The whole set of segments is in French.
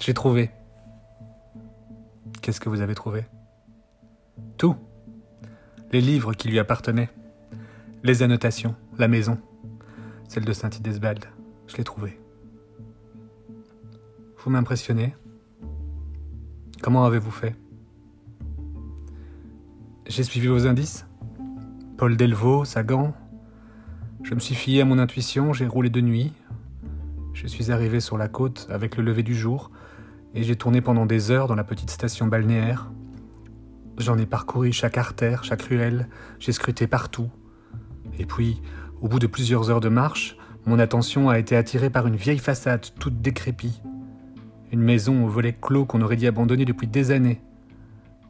J'ai trouvé. Qu'est-ce que vous avez trouvé? Tout. Les livres qui lui appartenaient. Les annotations, la maison. Celle de Saint-Idesbald. Je l'ai trouvée. Vous m'impressionnez? Comment avez-vous fait? J'ai suivi vos indices? Paul Delvaux, Sagan. Je me suis fié à mon intuition, j'ai roulé de nuit. Je suis arrivé sur la côte avec le lever du jour et j'ai tourné pendant des heures dans la petite station balnéaire. J'en ai parcouru chaque artère, chaque ruelle, j'ai scruté partout. Et puis, au bout de plusieurs heures de marche, mon attention a été attirée par une vieille façade toute décrépie. Une maison au volet clos qu'on aurait dit abandonner depuis des années,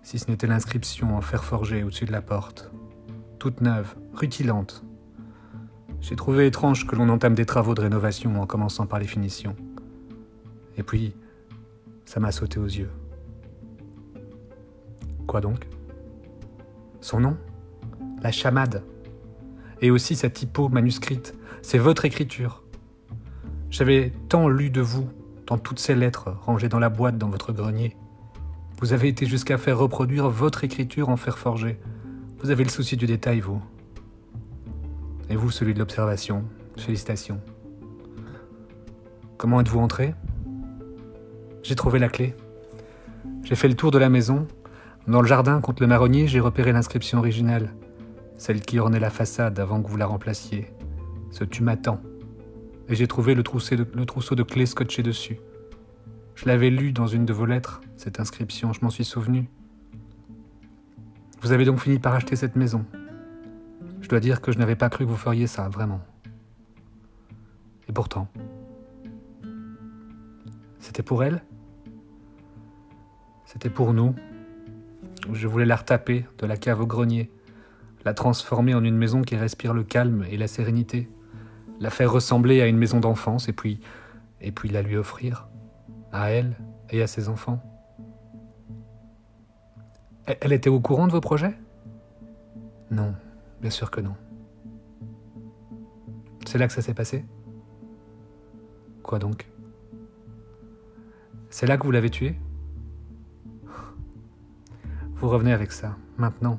si ce n'était l'inscription en fer forgé au-dessus de la porte toute neuve, rutilante. J'ai trouvé étrange que l'on entame des travaux de rénovation en commençant par les finitions. Et puis, ça m'a sauté aux yeux. Quoi donc? Son nom? La chamade? Et aussi sa typo manuscrite. C'est votre écriture. J'avais tant lu de vous dans toutes ces lettres rangées dans la boîte dans votre grenier. Vous avez été jusqu'à faire reproduire votre écriture en fer forgé. Vous avez le souci du détail, vous. Et vous, celui de l'observation. Félicitations. Comment êtes-vous entré? J'ai trouvé la clé. J'ai fait le tour de la maison. Dans le jardin, contre le marronnier, j'ai repéré l'inscription originale, celle qui ornait la façade avant que vous la remplaciez. Ce tu m'attends. Et j'ai trouvé le trousseau, de, clés scotché dessus. Je l'avais lu dans une de vos lettres, cette inscription, je m'en suis souvenu. Vous avez donc fini par acheter cette maison. Je dois dire que je n'avais pas cru que vous feriez ça, vraiment. Et pourtant, c'était pour elle? C'était pour nous. Je voulais la retaper de la cave au grenier, la transformer en une maison qui respire le calme et la sérénité, la faire ressembler à une maison d'enfance et puis, et puis la lui offrir, à elle et à ses enfants. Elle était au courant de vos projets? Non, bien sûr que non. C'est là que ça s'est passé? Quoi donc? C'est là que vous l'avez tué? Vous revenez avec ça, maintenant.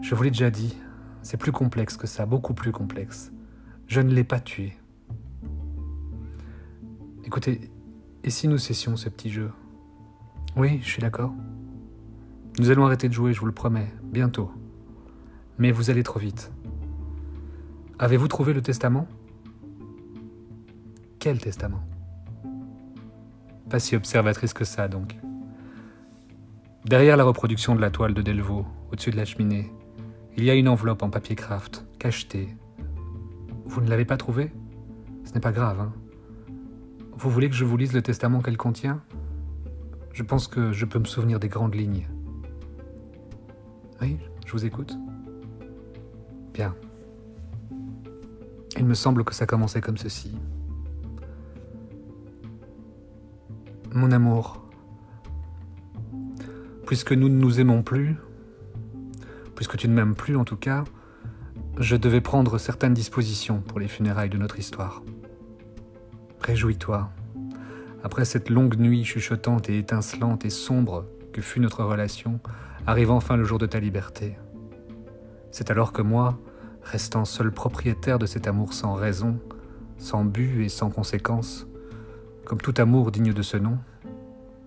Je vous l'ai déjà dit, c'est plus complexe que ça, beaucoup plus complexe. Je ne l'ai pas tué. Écoutez, et si nous cessions ce petit jeu? Oui, je suis d'accord. Nous allons arrêter de jouer, je vous le promets, bientôt. Mais vous allez trop vite. Avez-vous trouvé le testament? Quel testament? Pas si observatrice que ça, donc. Derrière la reproduction de la toile de Delvaux, au-dessus de la cheminée, il y a une enveloppe en papier craft, cachetée. Vous ne l'avez pas trouvée? Ce n'est pas grave, hein Vous voulez que je vous lise le testament qu'elle contient? Je pense que je peux me souvenir des grandes lignes. Oui, je vous écoute. Bien. Il me semble que ça commençait comme ceci. Mon amour, puisque nous ne nous aimons plus, puisque tu ne m'aimes plus en tout cas, je devais prendre certaines dispositions pour les funérailles de notre histoire. Réjouis-toi. Après cette longue nuit chuchotante et étincelante et sombre que fut notre relation, arrive enfin le jour de ta liberté. C'est alors que moi, restant seul propriétaire de cet amour sans raison, sans but et sans conséquence, comme tout amour digne de ce nom,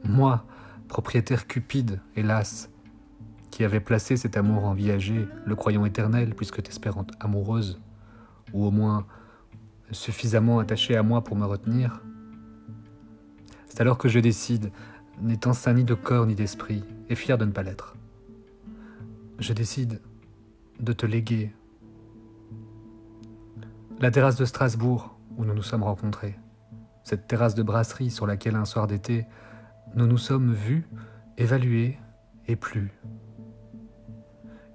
moi, propriétaire cupide, hélas, qui avait placé cet amour en viager, le croyant éternel puisque t'espérante amoureuse, ou au moins suffisamment attachée à moi pour me retenir, c'est alors que je décide, n'étant saint ni de corps ni d'esprit, et fier de ne pas l'être, je décide de te léguer la terrasse de Strasbourg où nous nous sommes rencontrés, cette terrasse de brasserie sur laquelle un soir d'été nous nous sommes vus, évalués et plus.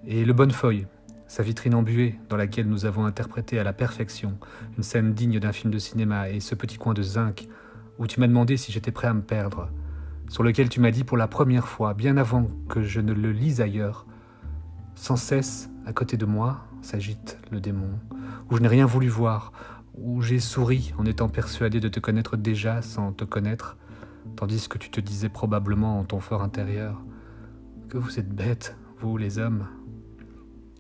Et le Bonnefeuille, sa vitrine embuée dans laquelle nous avons interprété à la perfection une scène digne d'un film de cinéma et ce petit coin de zinc où tu m'as demandé si j'étais prêt à me perdre, sur lequel tu m'as dit pour la première fois, bien avant que je ne le lise ailleurs, sans cesse, à côté de moi, s'agite le démon, où je n'ai rien voulu voir, où j'ai souri en étant persuadé de te connaître déjà sans te connaître, tandis que tu te disais probablement en ton fort intérieur que vous êtes bêtes, vous les hommes,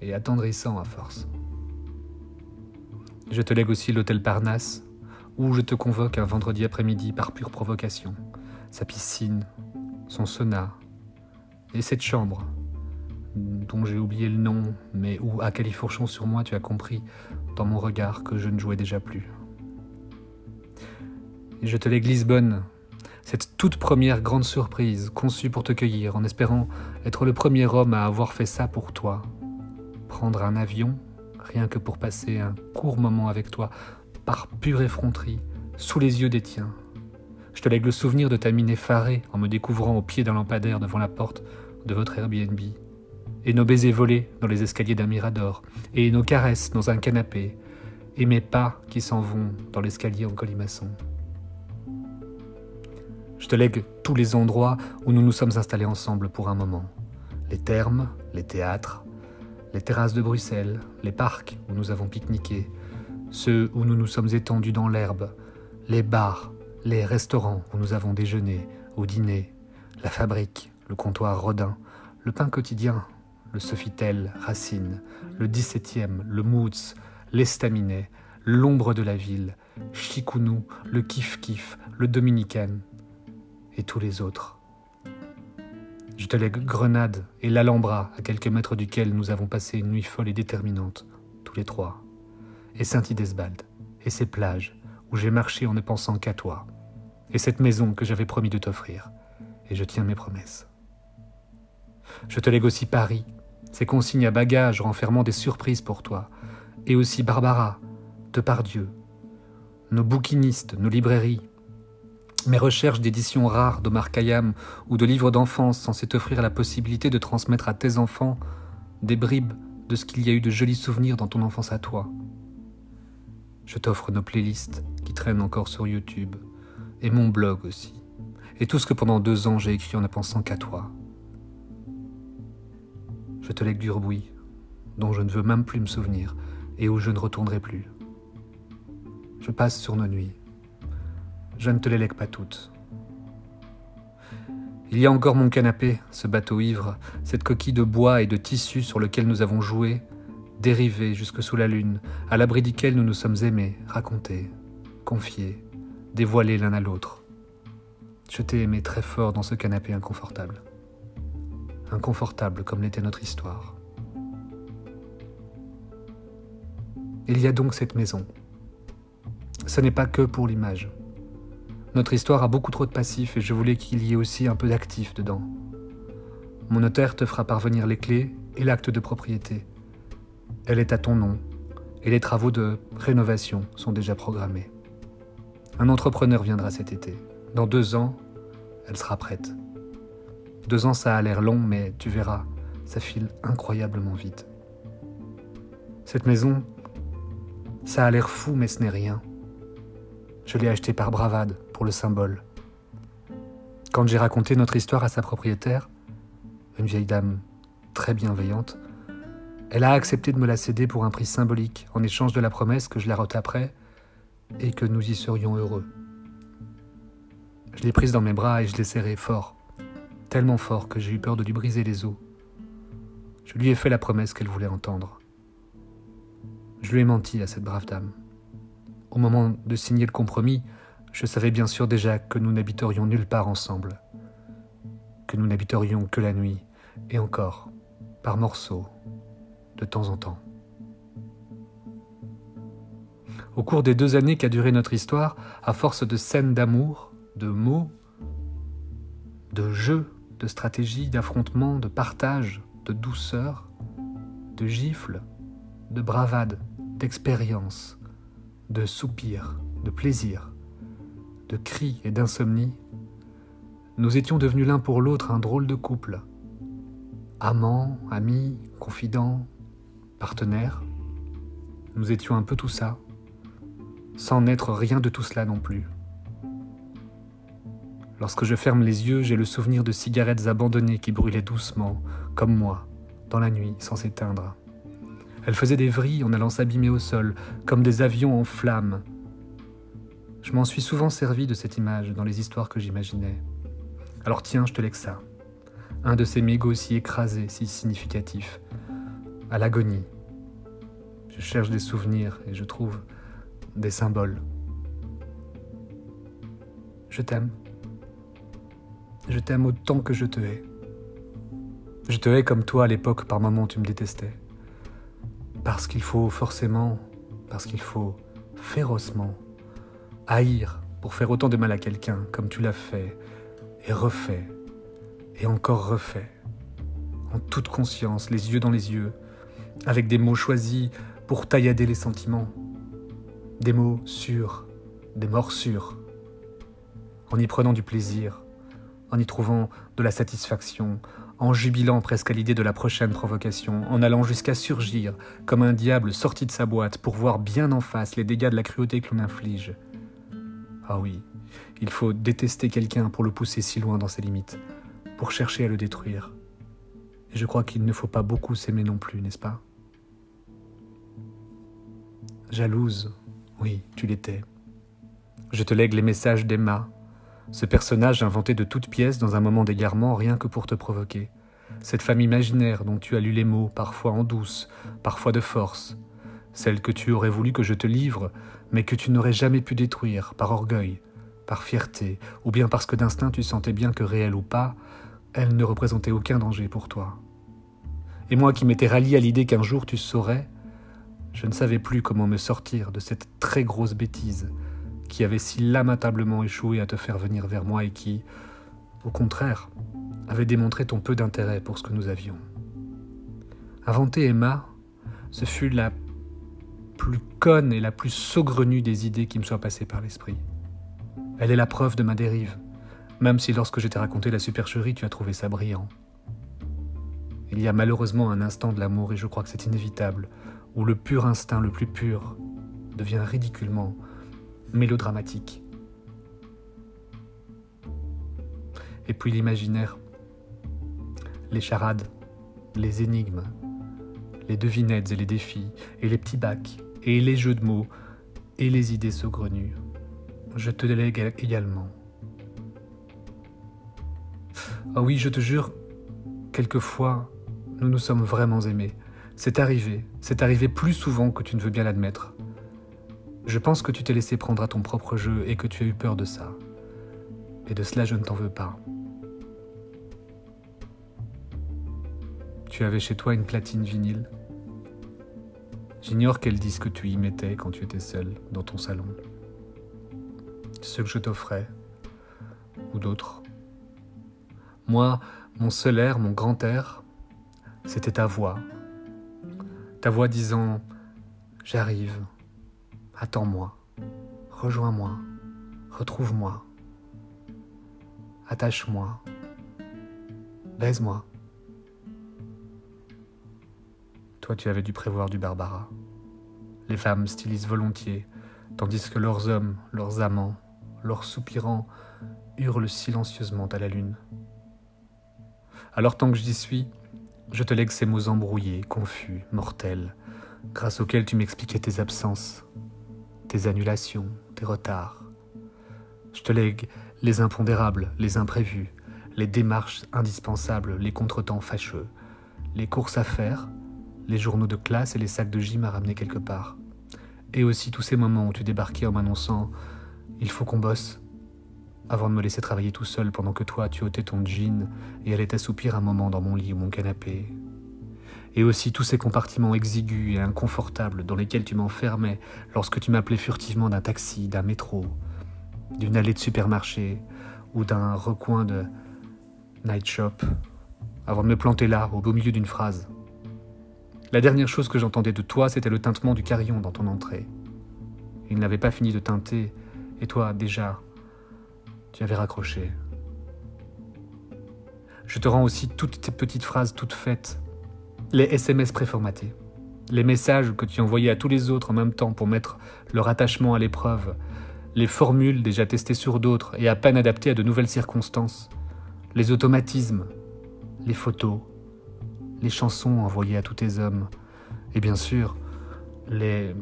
et attendrissant à force. Je te lègue aussi l'hôtel Parnasse, où je te convoque un vendredi après-midi par pure provocation, sa piscine, son sauna, et cette chambre, dont j'ai oublié le nom, mais où, à califourchon sur moi, tu as compris, dans mon regard, que je ne jouais déjà plus. Et je te lègue Lisbonne, cette toute première grande surprise conçue pour te cueillir, en espérant être le premier homme à avoir fait ça pour toi. Prendre un avion, rien que pour passer un court moment avec toi, par pure effronterie, sous les yeux des tiens. Je te lègue le souvenir de ta mine effarée en me découvrant au pied d'un lampadaire devant la porte de votre Airbnb, et nos baisers volés dans les escaliers d'un mirador, et nos caresses dans un canapé, et mes pas qui s'en vont dans l'escalier en colimaçon. Je te lègue tous les endroits où nous nous sommes installés ensemble pour un moment. Les thermes, les théâtres, les terrasses de Bruxelles, les parcs où nous avons pique-niqué, ceux où nous nous sommes étendus dans l'herbe, les bars, les restaurants où nous avons déjeuné ou dîné, la fabrique, le comptoir Rodin, le pain quotidien, le Sofitel, Racine, le 17e, le Moots, l'Estaminet, l'ombre de la ville, Chikounou, le Kif-Kif, le Dominicain et tous les autres. Je te lègue Grenade et l'Alhambra, à quelques mètres duquel nous avons passé une nuit folle et déterminante, tous les trois, et Saint-Idesbald, et ses plages, où j'ai marché en ne pensant qu'à toi, et cette maison que j'avais promis de t'offrir, et je tiens mes promesses. Je te lègue aussi Paris, ses consignes à bagages renfermant des surprises pour toi, et aussi Barbara, de Pardieu, nos bouquinistes, nos librairies, mes recherches d'éditions rares d'Omar Khayyam ou de livres d'enfance censés t'offrir la possibilité de transmettre à tes enfants des bribes de ce qu'il y a eu de jolis souvenirs dans ton enfance à toi. Je t'offre nos playlists qui traînent encore sur YouTube, et mon blog aussi, et tout ce que pendant deux ans j'ai écrit en ne pensant qu'à toi. Je te lègue du bruit, dont je ne veux même plus me souvenir, et où je ne retournerai plus. Je passe sur nos nuits. Je ne te les lègue pas toutes. Il y a encore mon canapé, ce bateau ivre, cette coquille de bois et de tissu sur lequel nous avons joué, dérivé jusque sous la lune, à l'abri duquel nous nous sommes aimés, racontés, confiés, dévoilés l'un à l'autre. Je t'ai aimé très fort dans ce canapé inconfortable. Inconfortable comme l'était notre histoire. Il y a donc cette maison. Ce n'est pas que pour l'image. Notre histoire a beaucoup trop de passifs et je voulais qu'il y ait aussi un peu d'actifs dedans. Mon notaire te fera parvenir les clés et l'acte de propriété. Elle est à ton nom et les travaux de rénovation sont déjà programmés. Un entrepreneur viendra cet été. Dans deux ans, elle sera prête. Deux ans, ça a l'air long, mais tu verras, ça file incroyablement vite. Cette maison, ça a l'air fou, mais ce n'est rien. Je l'ai achetée par bravade, pour le symbole. Quand j'ai raconté notre histoire à sa propriétaire, une vieille dame très bienveillante, elle a accepté de me la céder pour un prix symbolique, en échange de la promesse que je la retaperais et que nous y serions heureux. Je l'ai prise dans mes bras et je l'ai serrée fort, tellement fort que j'ai eu peur de lui briser les os. Je lui ai fait la promesse qu'elle voulait entendre. Je lui ai menti à cette brave dame. Au moment de signer le compromis, je savais bien sûr déjà que nous n'habiterions nulle part ensemble, que nous n'habiterions que la nuit, et encore, par morceaux, de temps en temps. Au cours des deux années qu'a duré notre histoire, à force de scènes d'amour, de mots, de jeux, de stratégies, d'affrontements, de partage, de douceur, de gifles, de bravade, d'expérience, de soupirs, de plaisir, de cris et d'insomnie, nous étions devenus l'un pour l'autre un drôle de couple. Amants, amis, confidents, partenaires. Nous étions un peu tout ça, sans n'être rien de tout cela non plus. Lorsque je ferme les yeux, j'ai le souvenir de cigarettes abandonnées qui brûlaient doucement, comme moi, dans la nuit, sans s'éteindre. Elles faisaient des vrilles en allant s'abîmer au sol, comme des avions en flammes, je m'en suis souvent servi de cette image dans les histoires que j'imaginais. Alors tiens, je te lègue ça. Un de ces mégots si écrasés, si significatifs. À l'agonie. Je cherche des souvenirs et je trouve des symboles. Je t'aime. Je t'aime autant que je te hais. Je te hais comme toi à l'époque, par moments tu me détestais. Parce qu'il faut forcément, parce qu'il faut férocement haïr pour faire autant de mal à quelqu'un comme tu l'as fait et refait et encore refait, en toute conscience, les yeux dans les yeux, avec des mots choisis pour taillader les sentiments, des mots sûrs, des morsures, en y prenant du plaisir, en y trouvant de la satisfaction, en jubilant presque à l'idée de la prochaine provocation, en allant jusqu'à surgir comme un diable sorti de sa boîte pour voir bien en face les dégâts de la cruauté que l'on inflige. Ah oui, il faut détester quelqu'un pour le pousser si loin dans ses limites, pour chercher à le détruire. Et je crois qu'il ne faut pas beaucoup s'aimer non plus, n'est-ce pas? Jalouse, oui, tu l'étais. Je te lègue les messages d'Emma, ce personnage inventé de toutes pièces dans un moment d'égarement rien que pour te provoquer. Cette femme imaginaire dont tu as lu les mots, parfois en douce, parfois de force. Celle que tu aurais voulu que je te livre, mais que tu n'aurais jamais pu détruire, par orgueil, par fierté, ou bien parce que d'instinct tu sentais bien que réelle ou pas, elle ne représentait aucun danger pour toi. Et moi qui m'étais rallié à l'idée qu'un jour tu saurais, je ne savais plus comment me sortir de cette très grosse bêtise qui avait si lamentablement échoué à te faire venir vers moi et qui, au contraire, avait démontré ton peu d'intérêt pour ce que nous avions. Inventer Emma, ce fut la plus conne et la plus saugrenue des idées qui me soient passées par l'esprit. Elle est la preuve de ma dérive, même si lorsque je t'ai raconté la supercherie, tu as trouvé ça brillant. Il y a malheureusement un instant de l'amour, et je crois que c'est inévitable, où le pur instinct le plus pur devient ridiculement mélodramatique. Et puis l'imaginaire, les charades, les énigmes, les devinettes et les défis, et les petits bacs, et les jeux de mots, et les idées saugrenues. Je te délègue également. Ah oui, je te jure, quelquefois, nous nous sommes vraiment aimés. C'est arrivé, c'est arrivé plus souvent que tu ne veux bien l'admettre. Je pense que tu t'es laissé prendre à ton propre jeu et que tu as eu peur de ça. Et de cela, je ne t'en veux pas. Tu avais chez toi une platine vinyle. J'ignore quel disque tu y mettais quand tu étais seul dans ton salon. Ce que je t'offrais, ou d'autres. Moi, mon seul air, mon grand air, c'était ta voix. Ta voix disant ⁇ J'arrive, attends-moi, rejoins-moi, retrouve-moi, attache-moi, baise-moi. Toi, tu avais dû prévoir du Barbara. Les femmes stylisent volontiers, tandis que leurs hommes, leurs amants, leurs soupirants hurlent silencieusement à la lune. Alors tant que j'y suis, je te lègue ces mots embrouillés, confus, mortels, grâce auxquels tu m'expliquais tes absences, tes annulations, tes retards. Je te lègue les impondérables, les imprévus, les démarches indispensables, les contretemps fâcheux, les courses à faire, les journaux de classe et les sacs de gym à ramener quelque part. Et aussi tous ces moments où tu débarquais en m'annonçant Il faut qu'on bosse, avant de me laisser travailler tout seul pendant que toi tu ôtais ton jean et allais t'assoupir un moment dans mon lit ou mon canapé. Et aussi tous ces compartiments exigus et inconfortables dans lesquels tu m'enfermais lorsque tu m'appelais furtivement d'un taxi, d'un métro, d'une allée de supermarché ou d'un recoin de night shop, avant de me planter là, au beau milieu d'une phrase. La dernière chose que j'entendais de toi, c'était le tintement du carillon dans ton entrée. Il n'avait pas fini de teinter, et toi, déjà, tu avais raccroché. Je te rends aussi toutes tes petites phrases toutes faites, les SMS préformatés, les messages que tu envoyais à tous les autres en même temps pour mettre leur attachement à l'épreuve, les formules déjà testées sur d'autres et à peine adaptées à de nouvelles circonstances, les automatismes, les photos, les chansons envoyées à tous tes hommes, et bien sûr, les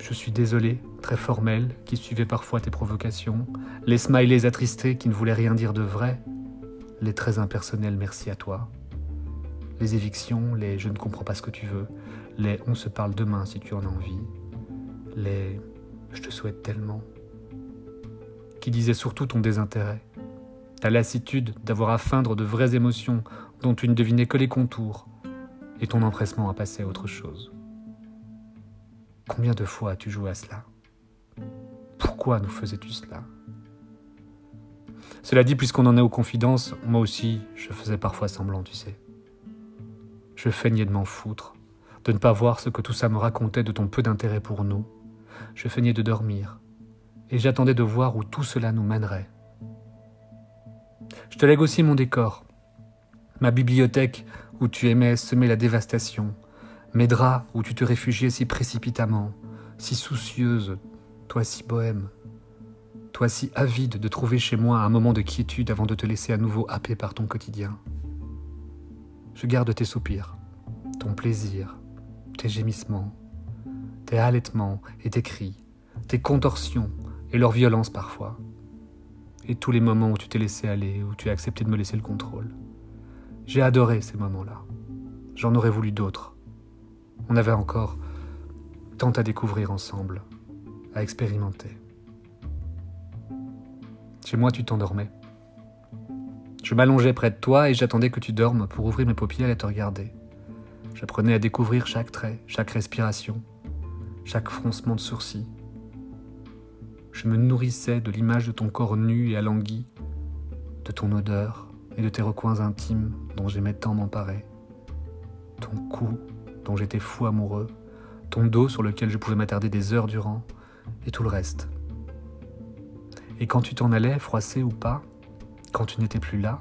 je suis désolé, très formel, qui suivait parfois tes provocations, les smileys attristés qui ne voulaient rien dire de vrai, les très impersonnels merci à toi, les évictions, les je ne comprends pas ce que tu veux, les on se parle demain si tu en as envie, les je te souhaite tellement, qui disaient surtout ton désintérêt, ta lassitude d'avoir à feindre de vraies émotions dont tu ne devinais que les contours, et ton empressement à passer à autre chose. Combien de fois as-tu joué à cela? Pourquoi nous faisais-tu cela? Cela dit, puisqu'on en est aux confidences, moi aussi, je faisais parfois semblant, tu sais. Je feignais de m'en foutre, de ne pas voir ce que tout ça me racontait de ton peu d'intérêt pour nous. Je feignais de dormir, et j'attendais de voir où tout cela nous mènerait. Je te lègue aussi mon décor, ma bibliothèque où tu aimais semer la dévastation, mes draps où tu te réfugiais si précipitamment, si soucieuse, toi si bohème, toi si avide de trouver chez moi un moment de quiétude avant de te laisser à nouveau happer par ton quotidien. Je garde tes soupirs, ton plaisir, tes gémissements, tes halètements et tes cris, tes contorsions et leur violence parfois, et tous les moments où tu t'es laissé aller, où tu as accepté de me laisser le contrôle. J'ai adoré ces moments-là. J'en aurais voulu d'autres. On avait encore tant à découvrir ensemble, à expérimenter. Chez moi, tu t'endormais. Je m'allongeais près de toi et j'attendais que tu dormes pour ouvrir mes paupières et te regarder. J'apprenais à découvrir chaque trait, chaque respiration, chaque froncement de sourcils. Je me nourrissais de l'image de ton corps nu et alangui, de ton odeur, et de tes recoins intimes dont j'aimais tant m'emparer. Ton cou dont j'étais fou amoureux, ton dos sur lequel je pouvais m'attarder des heures durant, et tout le reste. Et quand tu t'en allais, froissé ou pas, quand tu n'étais plus là,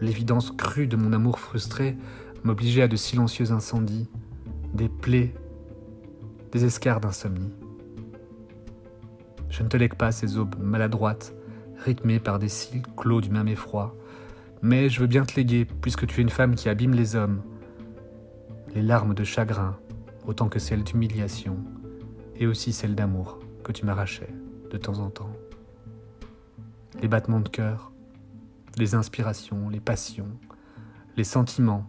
l'évidence crue de mon amour frustré m'obligeait à de silencieux incendies, des plaies, des escarres d'insomnie. Je ne te lègue pas ces aubes maladroites rythmé par des cils clos du même effroi. Mais je veux bien te léguer, puisque tu es une femme qui abîme les hommes. Les larmes de chagrin, autant que celles d'humiliation, et aussi celles d'amour que tu m'arrachais de temps en temps. Les battements de cœur, les inspirations, les passions, les sentiments,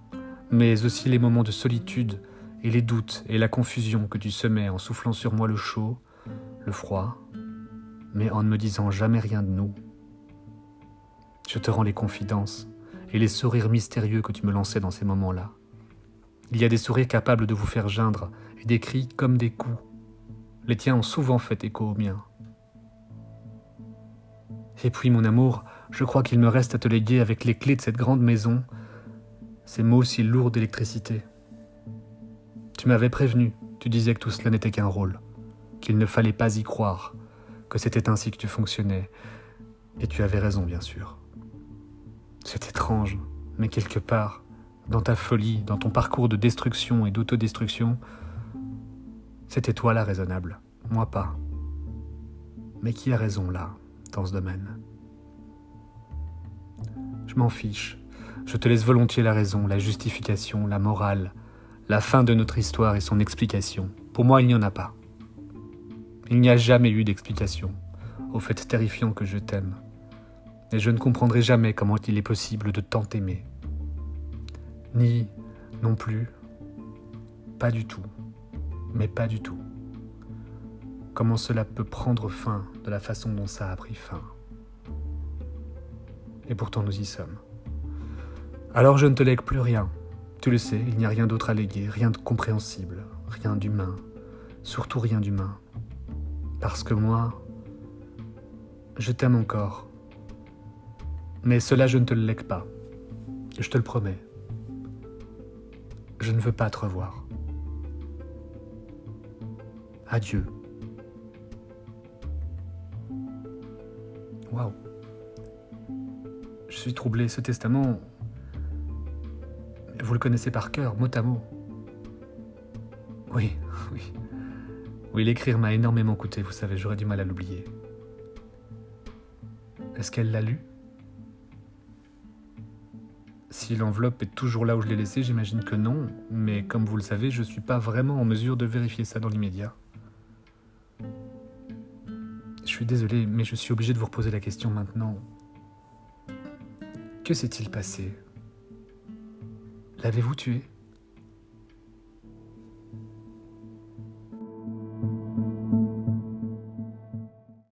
mais aussi les moments de solitude et les doutes et la confusion que tu semais en soufflant sur moi le chaud, le froid, mais en ne me disant jamais rien de nous, je te rends les confidences et les sourires mystérieux que tu me lançais dans ces moments-là. Il y a des sourires capables de vous faire geindre et des cris comme des coups. Les tiens ont souvent fait écho aux miens. Et puis, mon amour, je crois qu'il me reste à te léguer avec les clés de cette grande maison ces mots si lourds d'électricité. Tu m'avais prévenu, tu disais que tout cela n'était qu'un rôle, qu'il ne fallait pas y croire, que c'était ainsi que tu fonctionnais, et tu avais raison, bien sûr. C'est étrange, mais quelque part, dans ta folie, dans ton parcours de destruction et d'autodestruction, c'était toi la raisonnable, moi pas. Mais qui a raison là, dans ce domaine? Je m'en fiche. Je te laisse volontiers la raison, la justification, la morale, la fin de notre histoire et son explication. Pour moi, il n'y en a pas. Il n'y a jamais eu d'explication au fait terrifiant que je t'aime et je ne comprendrai jamais comment il est possible de tant aimer. Ni non plus, pas du tout, mais pas du tout. Comment cela peut prendre fin de la façon dont ça a pris fin. Et pourtant nous y sommes. Alors je ne te lègue plus rien. Tu le sais, il n'y a rien d'autre à léguer, rien de compréhensible, rien d'humain, surtout rien d'humain. Parce que moi, je t'aime encore, mais cela, je ne te le lègue pas. Je te le promets. Je ne veux pas te revoir. Adieu. Waouh. Je suis troublé. Ce testament, vous le connaissez par cœur, mot à mot. Oui, oui. Oui, l'écrire m'a énormément coûté, vous savez, j'aurais du mal à l'oublier. Est-ce qu'elle l'a lu? Si l'enveloppe est toujours là où je l'ai laissée, j'imagine que non, mais comme vous le savez, je ne suis pas vraiment en mesure de vérifier ça dans l'immédiat. Je suis désolé, mais je suis obligé de vous reposer la question maintenant. Que s'est-il passé? L'avez-vous tué?